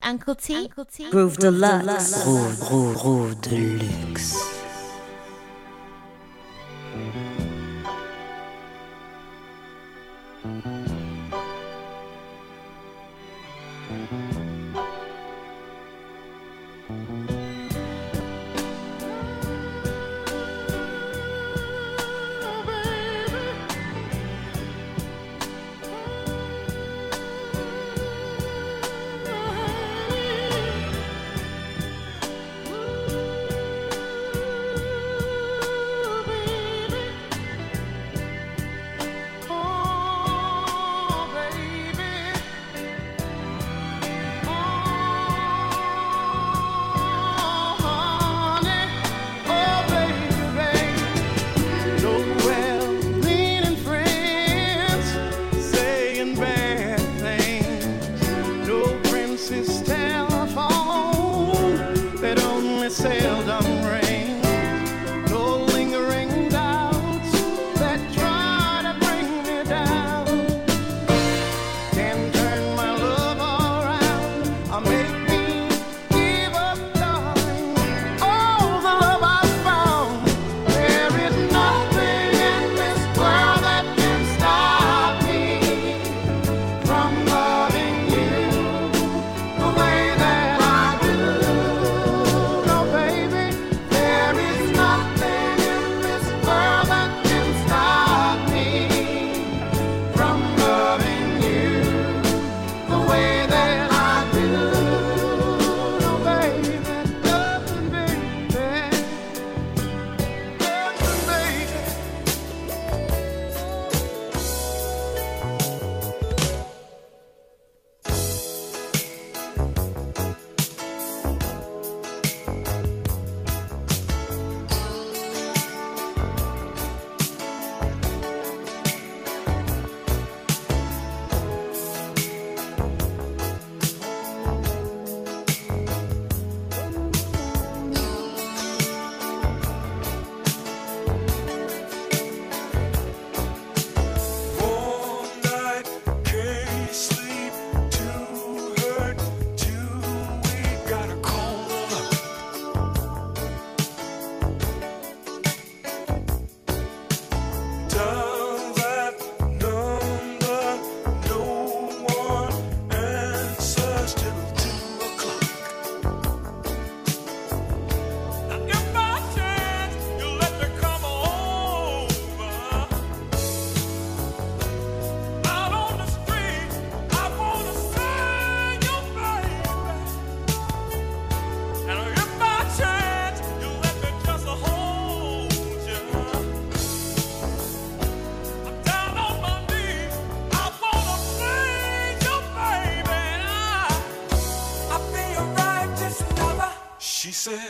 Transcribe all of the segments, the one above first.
people today. Uncle T. Groove Deluxe. Groove, groove, groove Deluxe. Seldom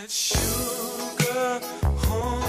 sugar, honey,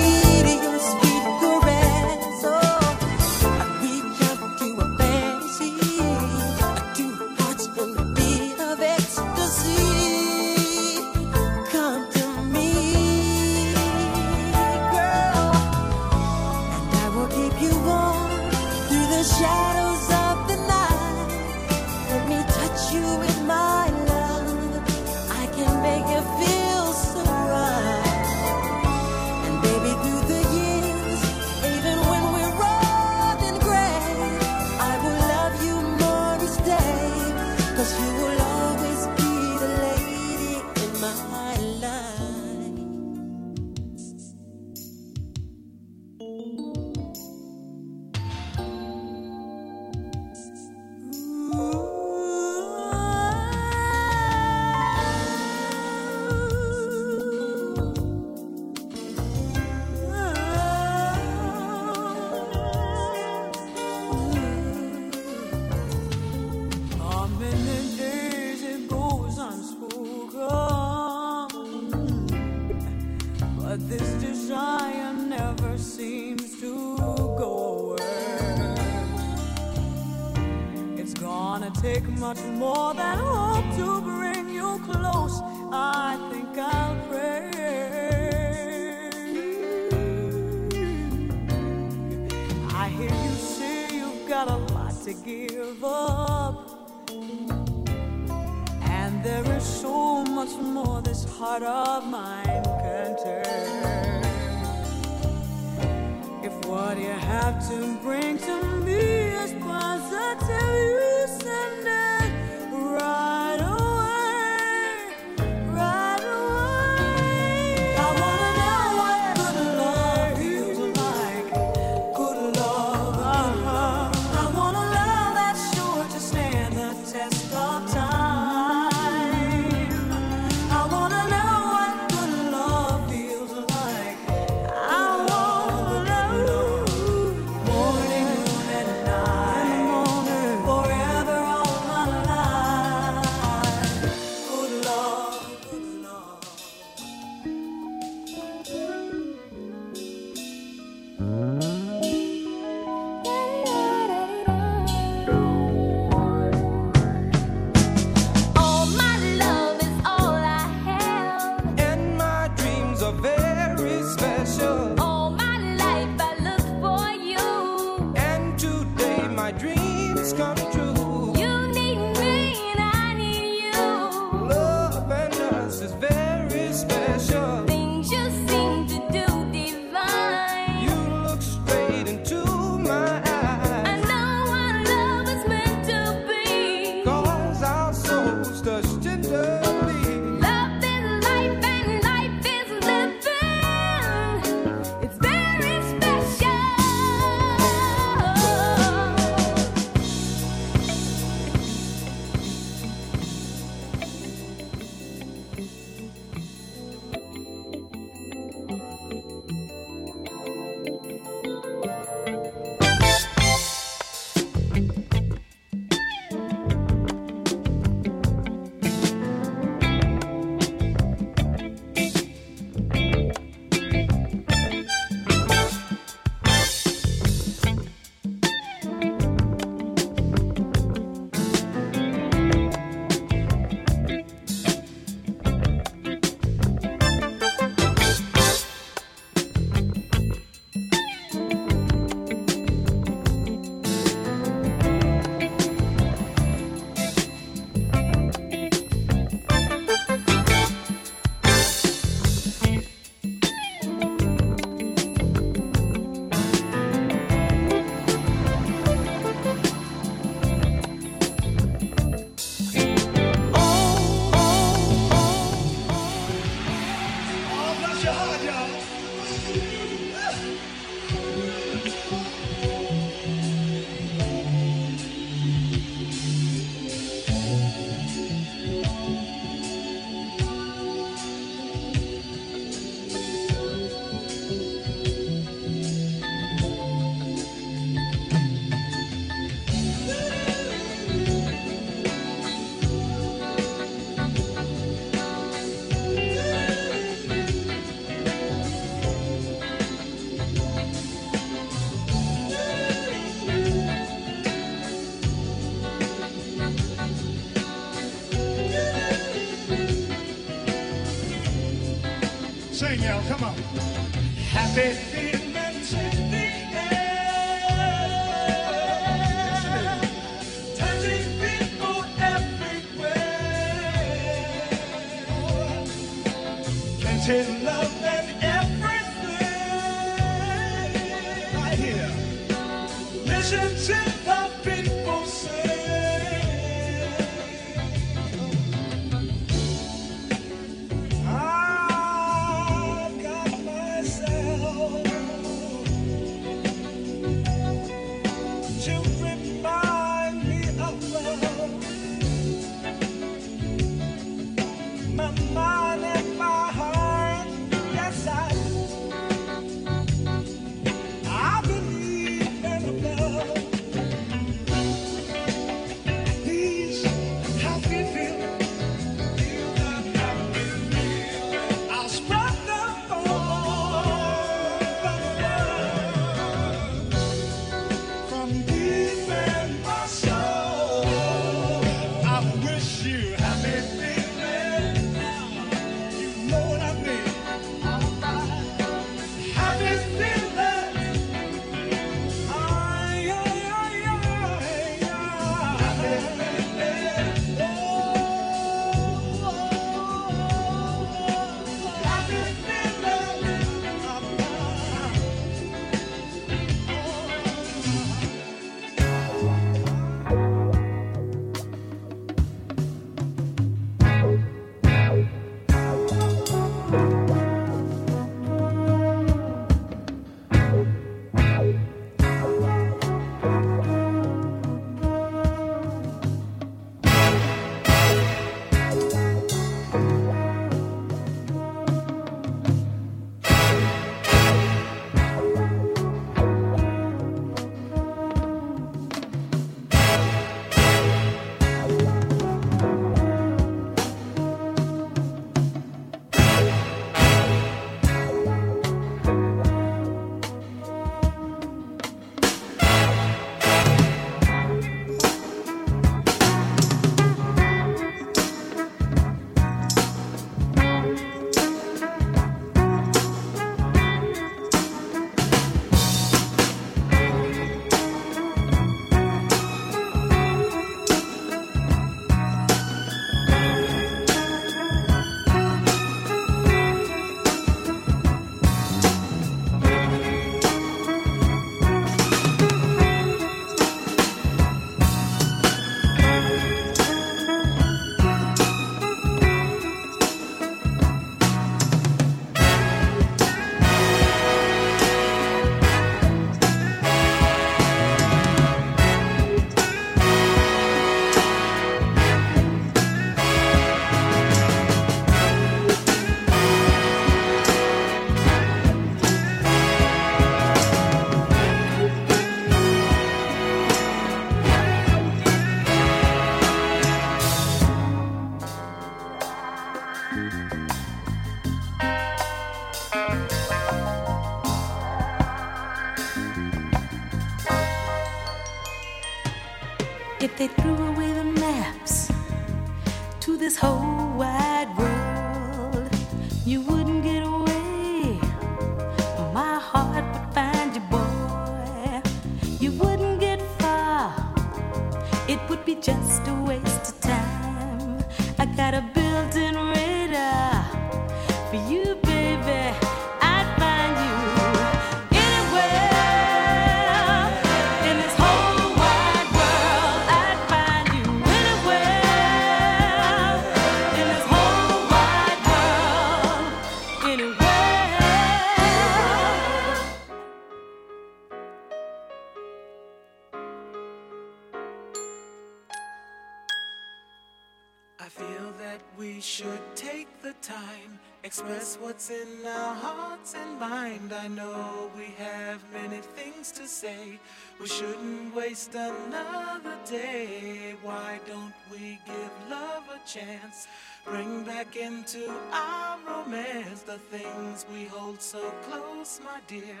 I know we have many things to say. We shouldn't waste another day. Why don't we give love a chance? Bring back into our romance the things we hold so close, my dear.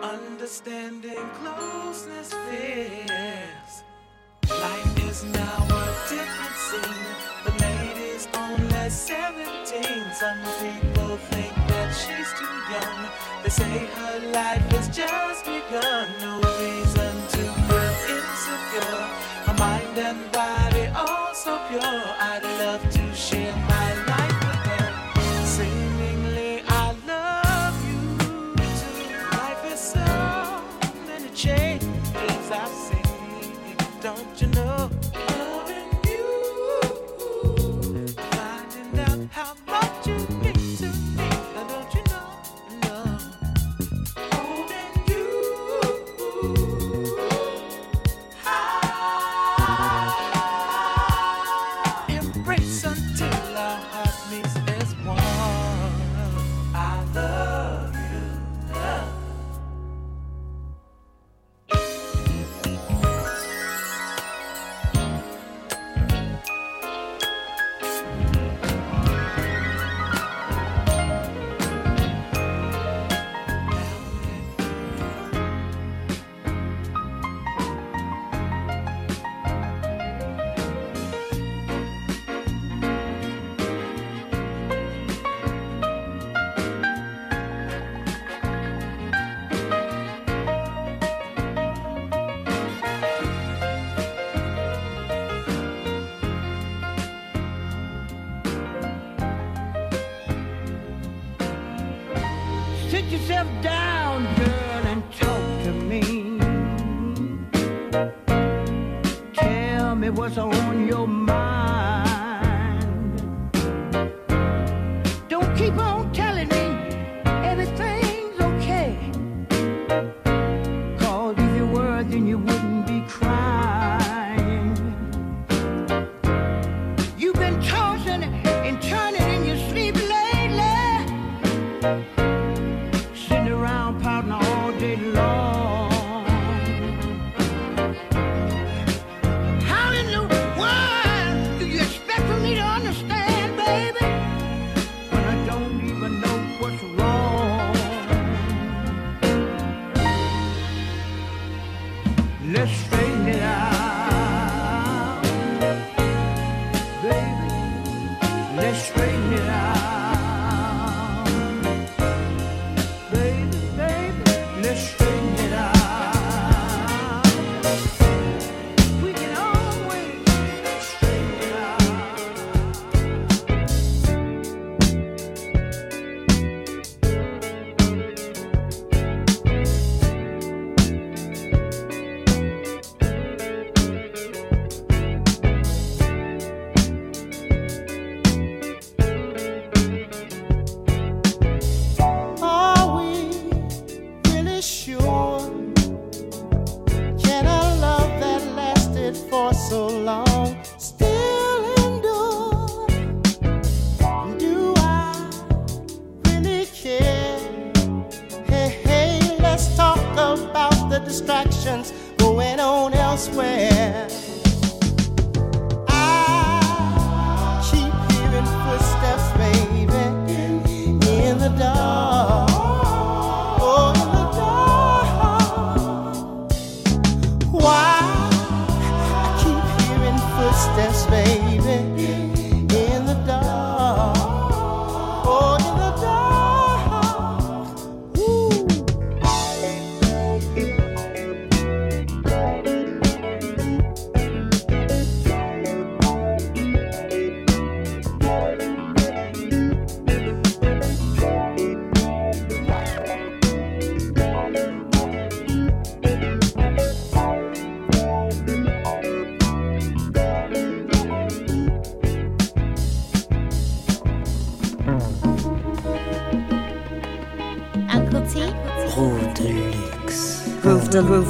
Understanding closeness fears. Life is now a different scene. The ladies only 17. Some people think she's too young. They say her life has just begun.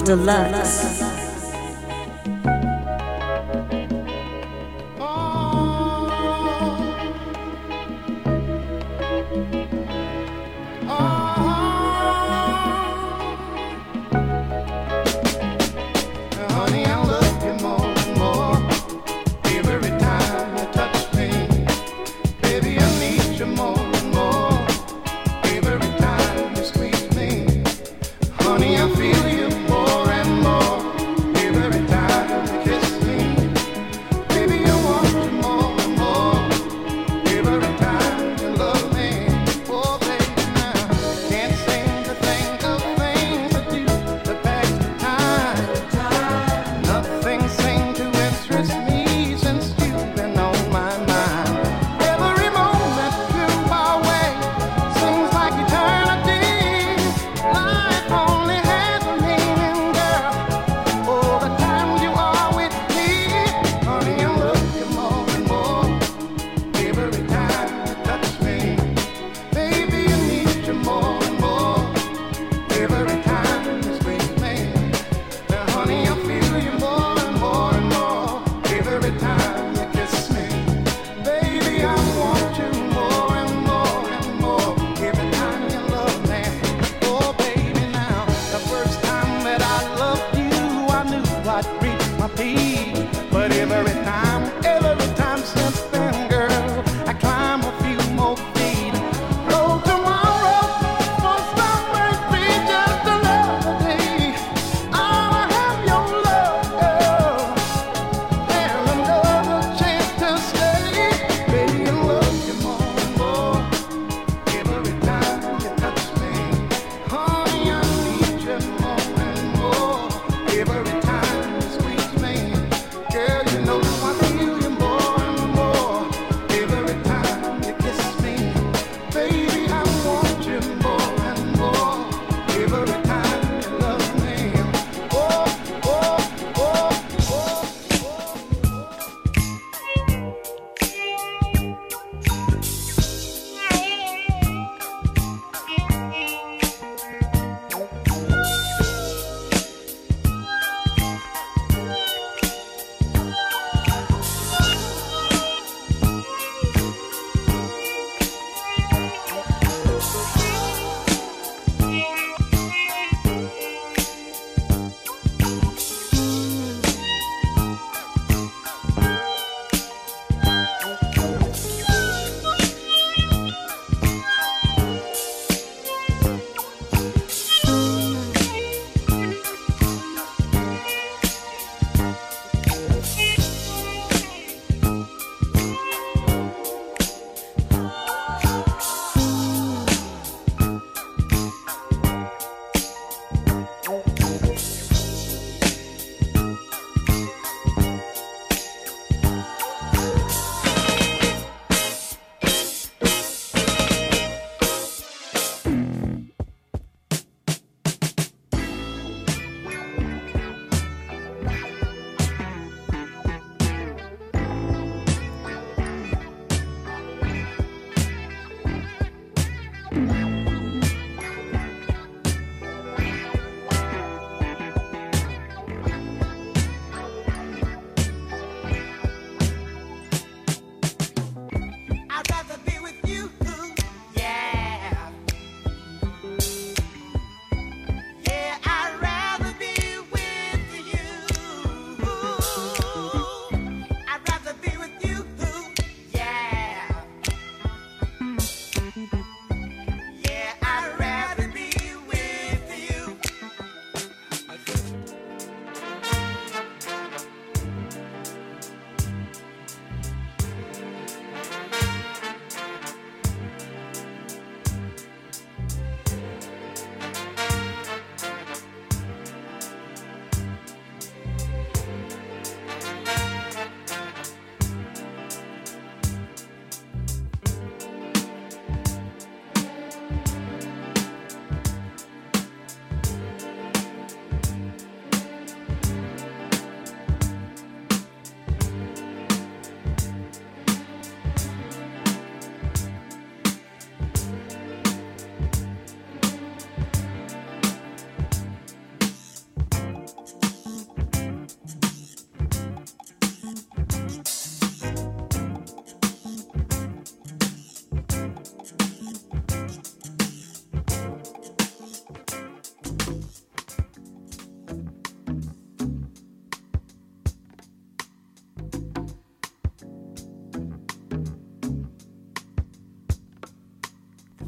Deluxe. reach my peak.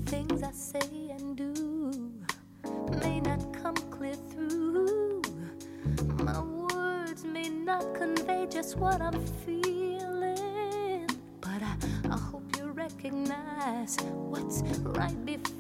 things I say and do may not come clear through. My words may not convey just what I'm feeling, but I, I hope you recognize what's right before.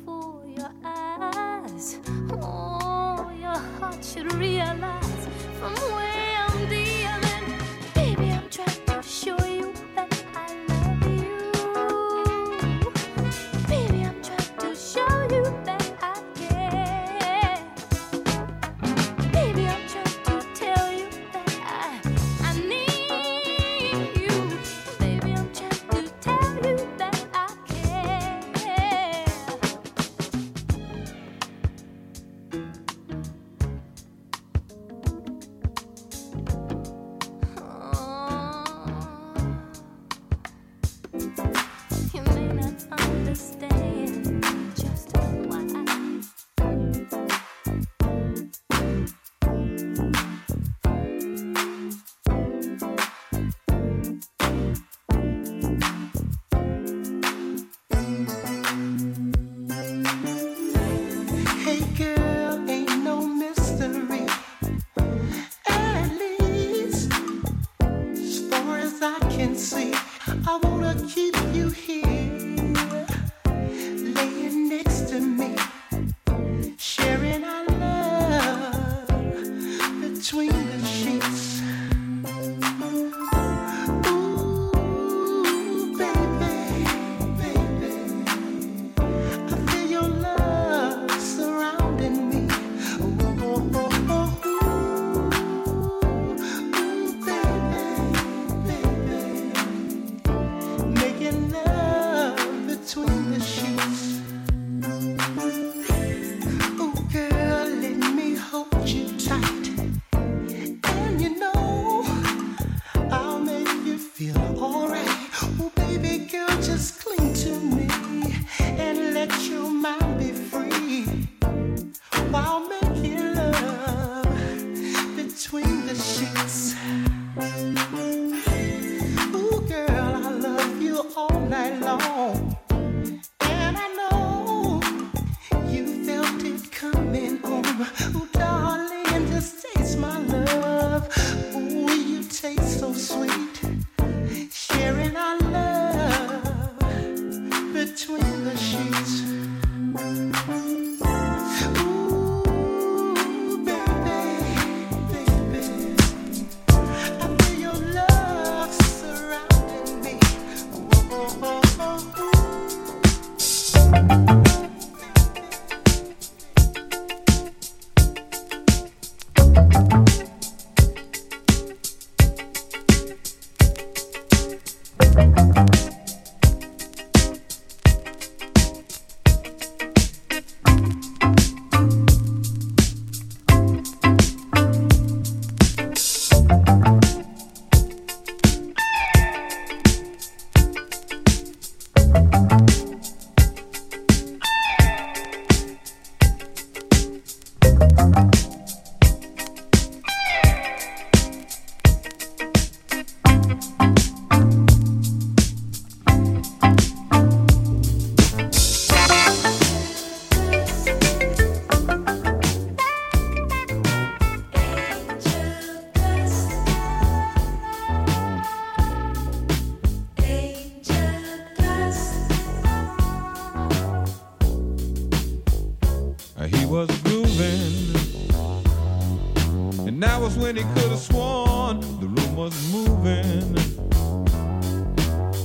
When he could have sworn the room was moving.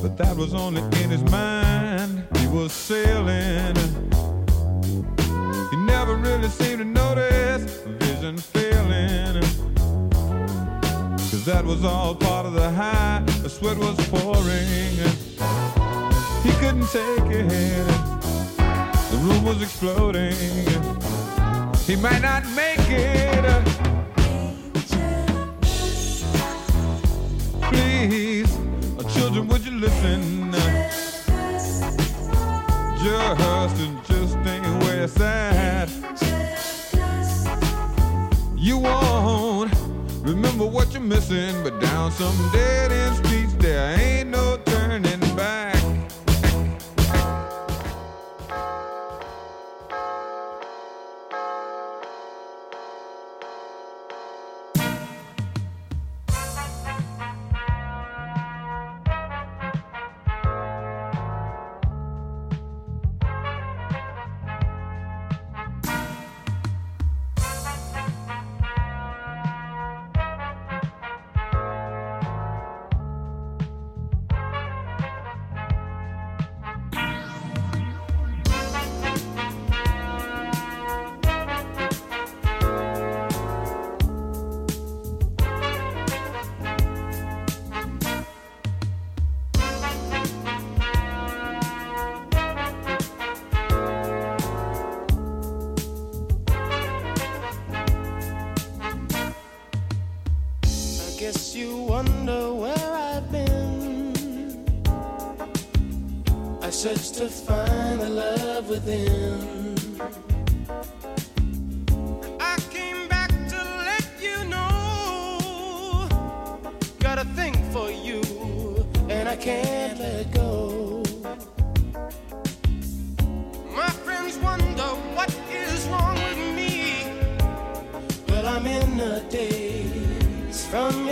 But that was only in his mind. He was sailing. He never really seemed to notice vision failing. Cause that was all part of the high. The sweat was pouring. He couldn't take it. The room was exploding. He might not make it. Listen? Just just ain't where it's at. You won't remember what you're missing, but down some dead end streets there ain't no guess you wonder where I've been. I searched to find the love within. I came back to let you know. Got a thing for you, and I can't let go. My friends wonder what is wrong with me. Well, I'm in a daze from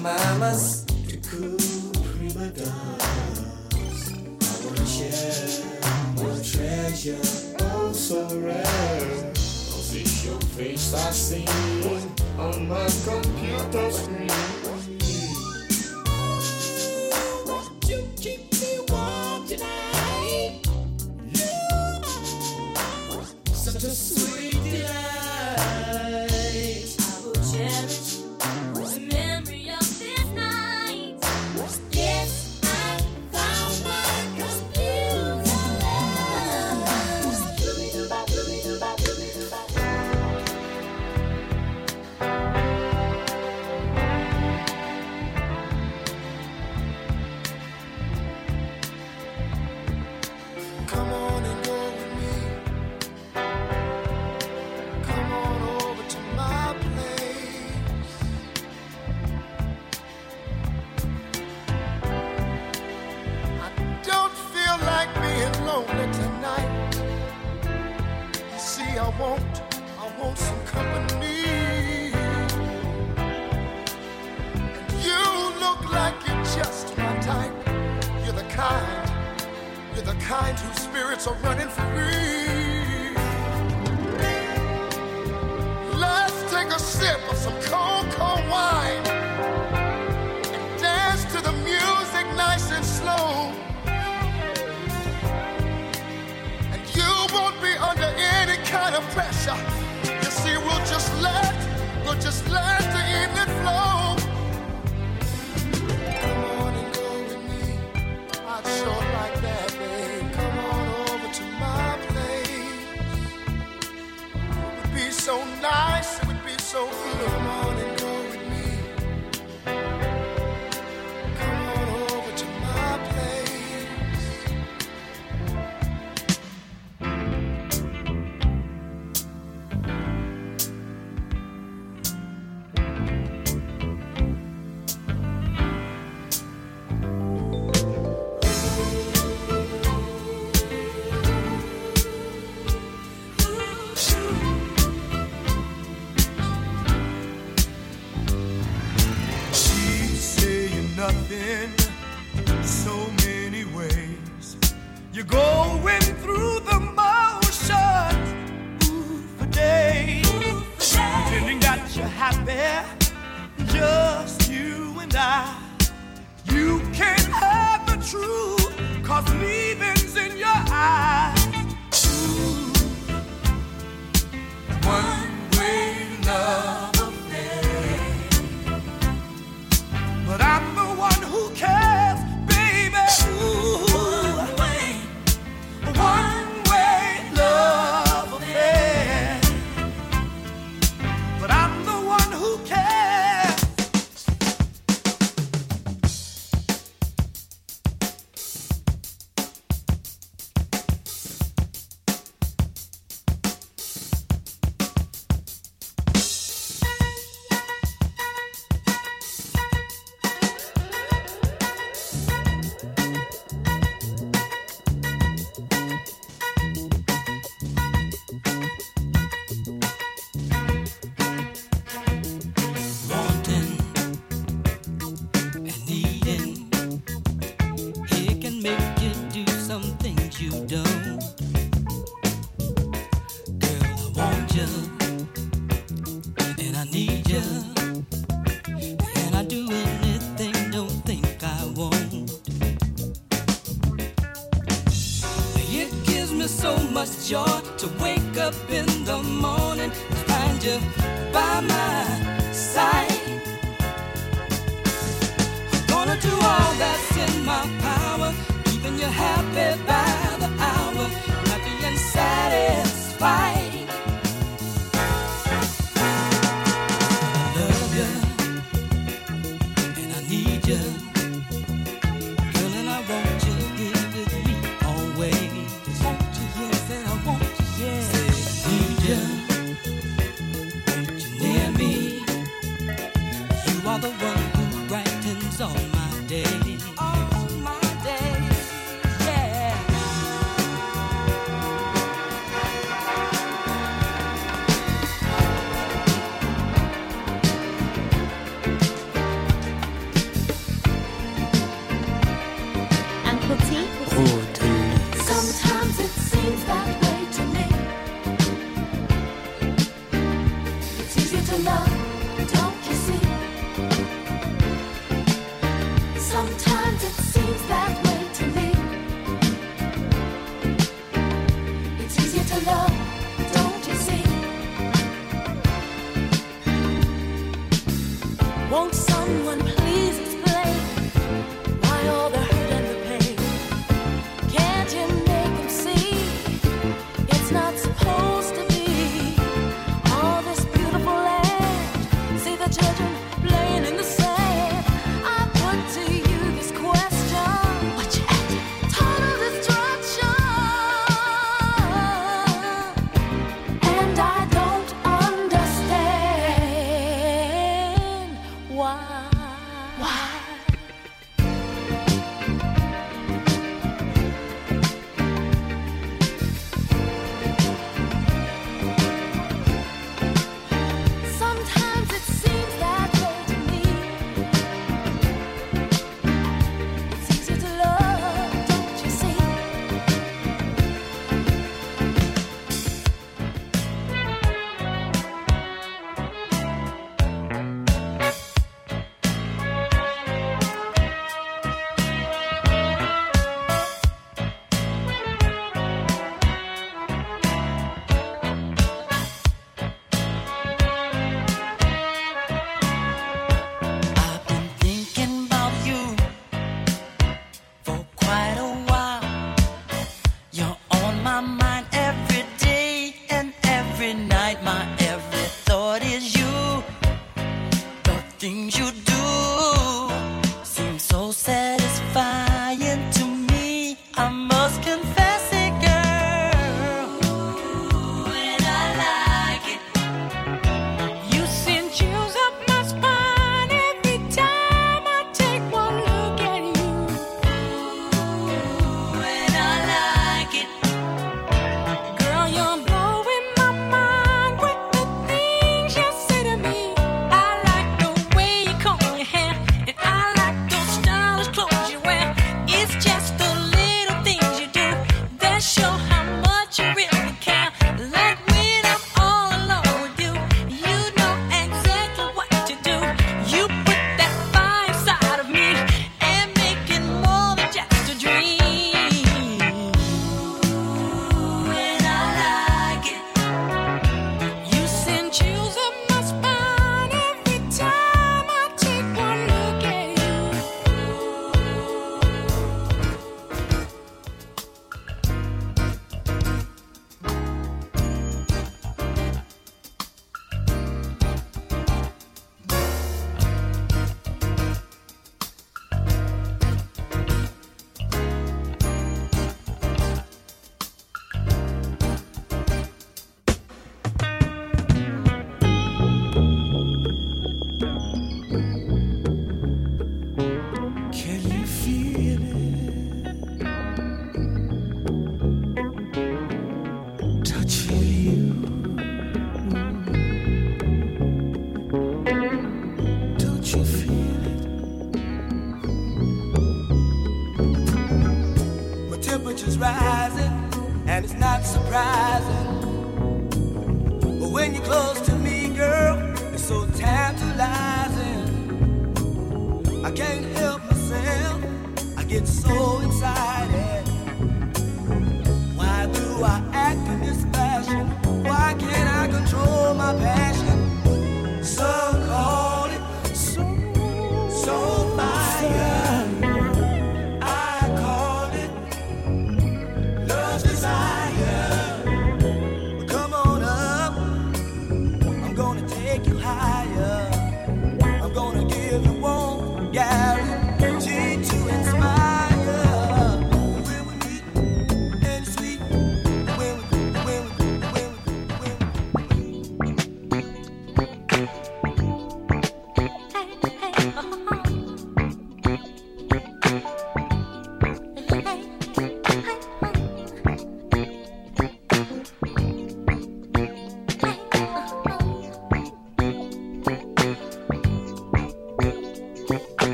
mamas, the cool prima donnas. I wanna share more treasure, oh so rare. Don't your face I see on my computer screen.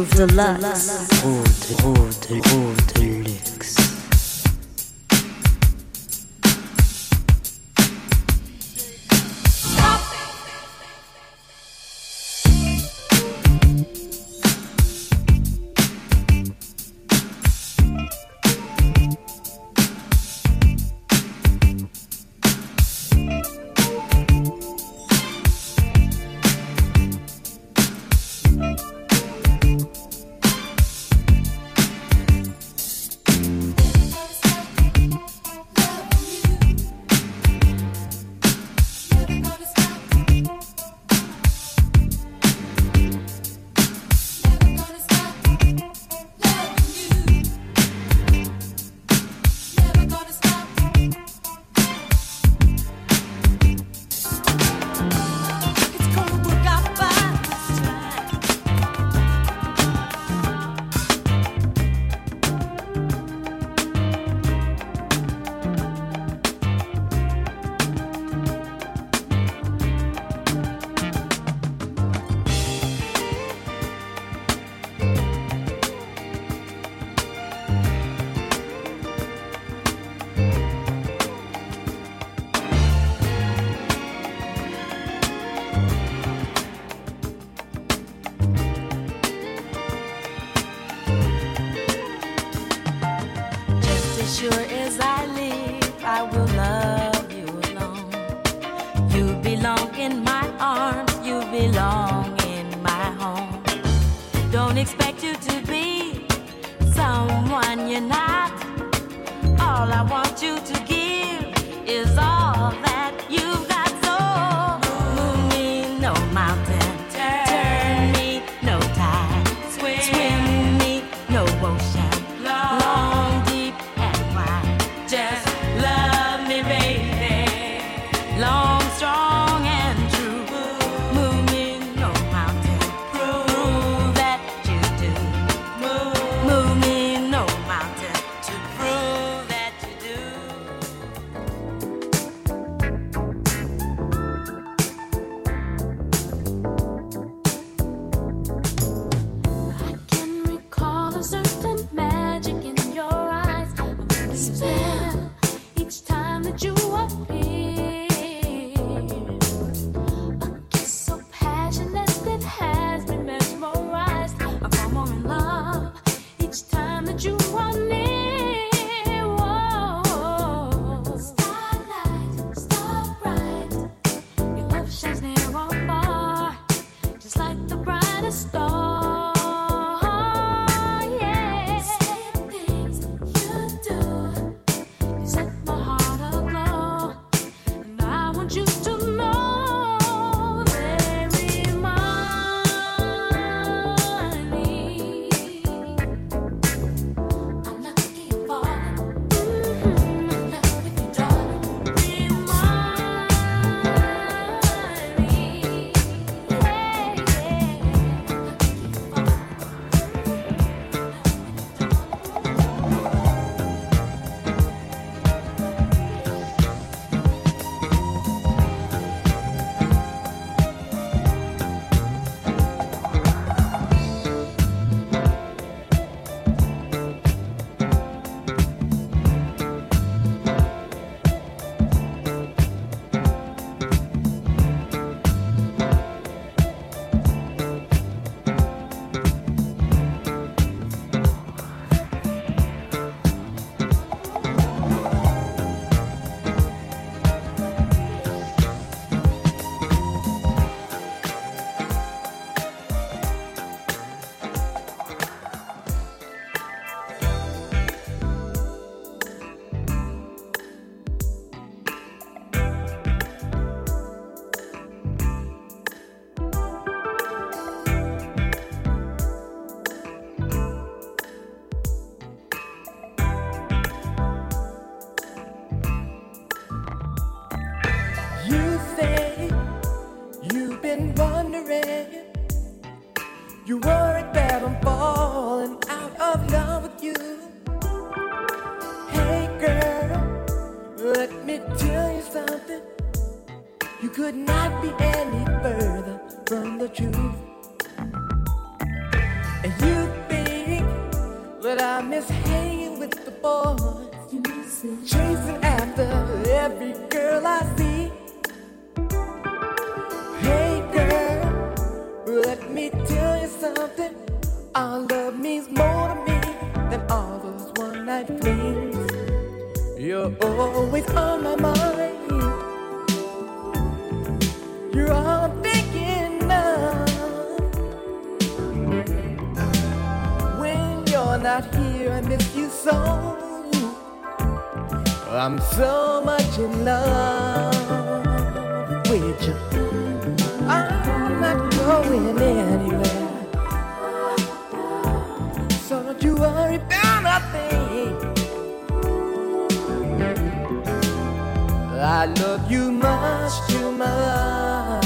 Groove groove Deluxe. Means more to me than all those one night flings. You're always on my mind. You're all I'm thinking of. When you're not here, I miss you so. I'm so much in love with you. I'm not going anywhere. Worry about nothing. I love you much too much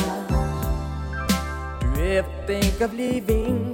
to ever think of leaving.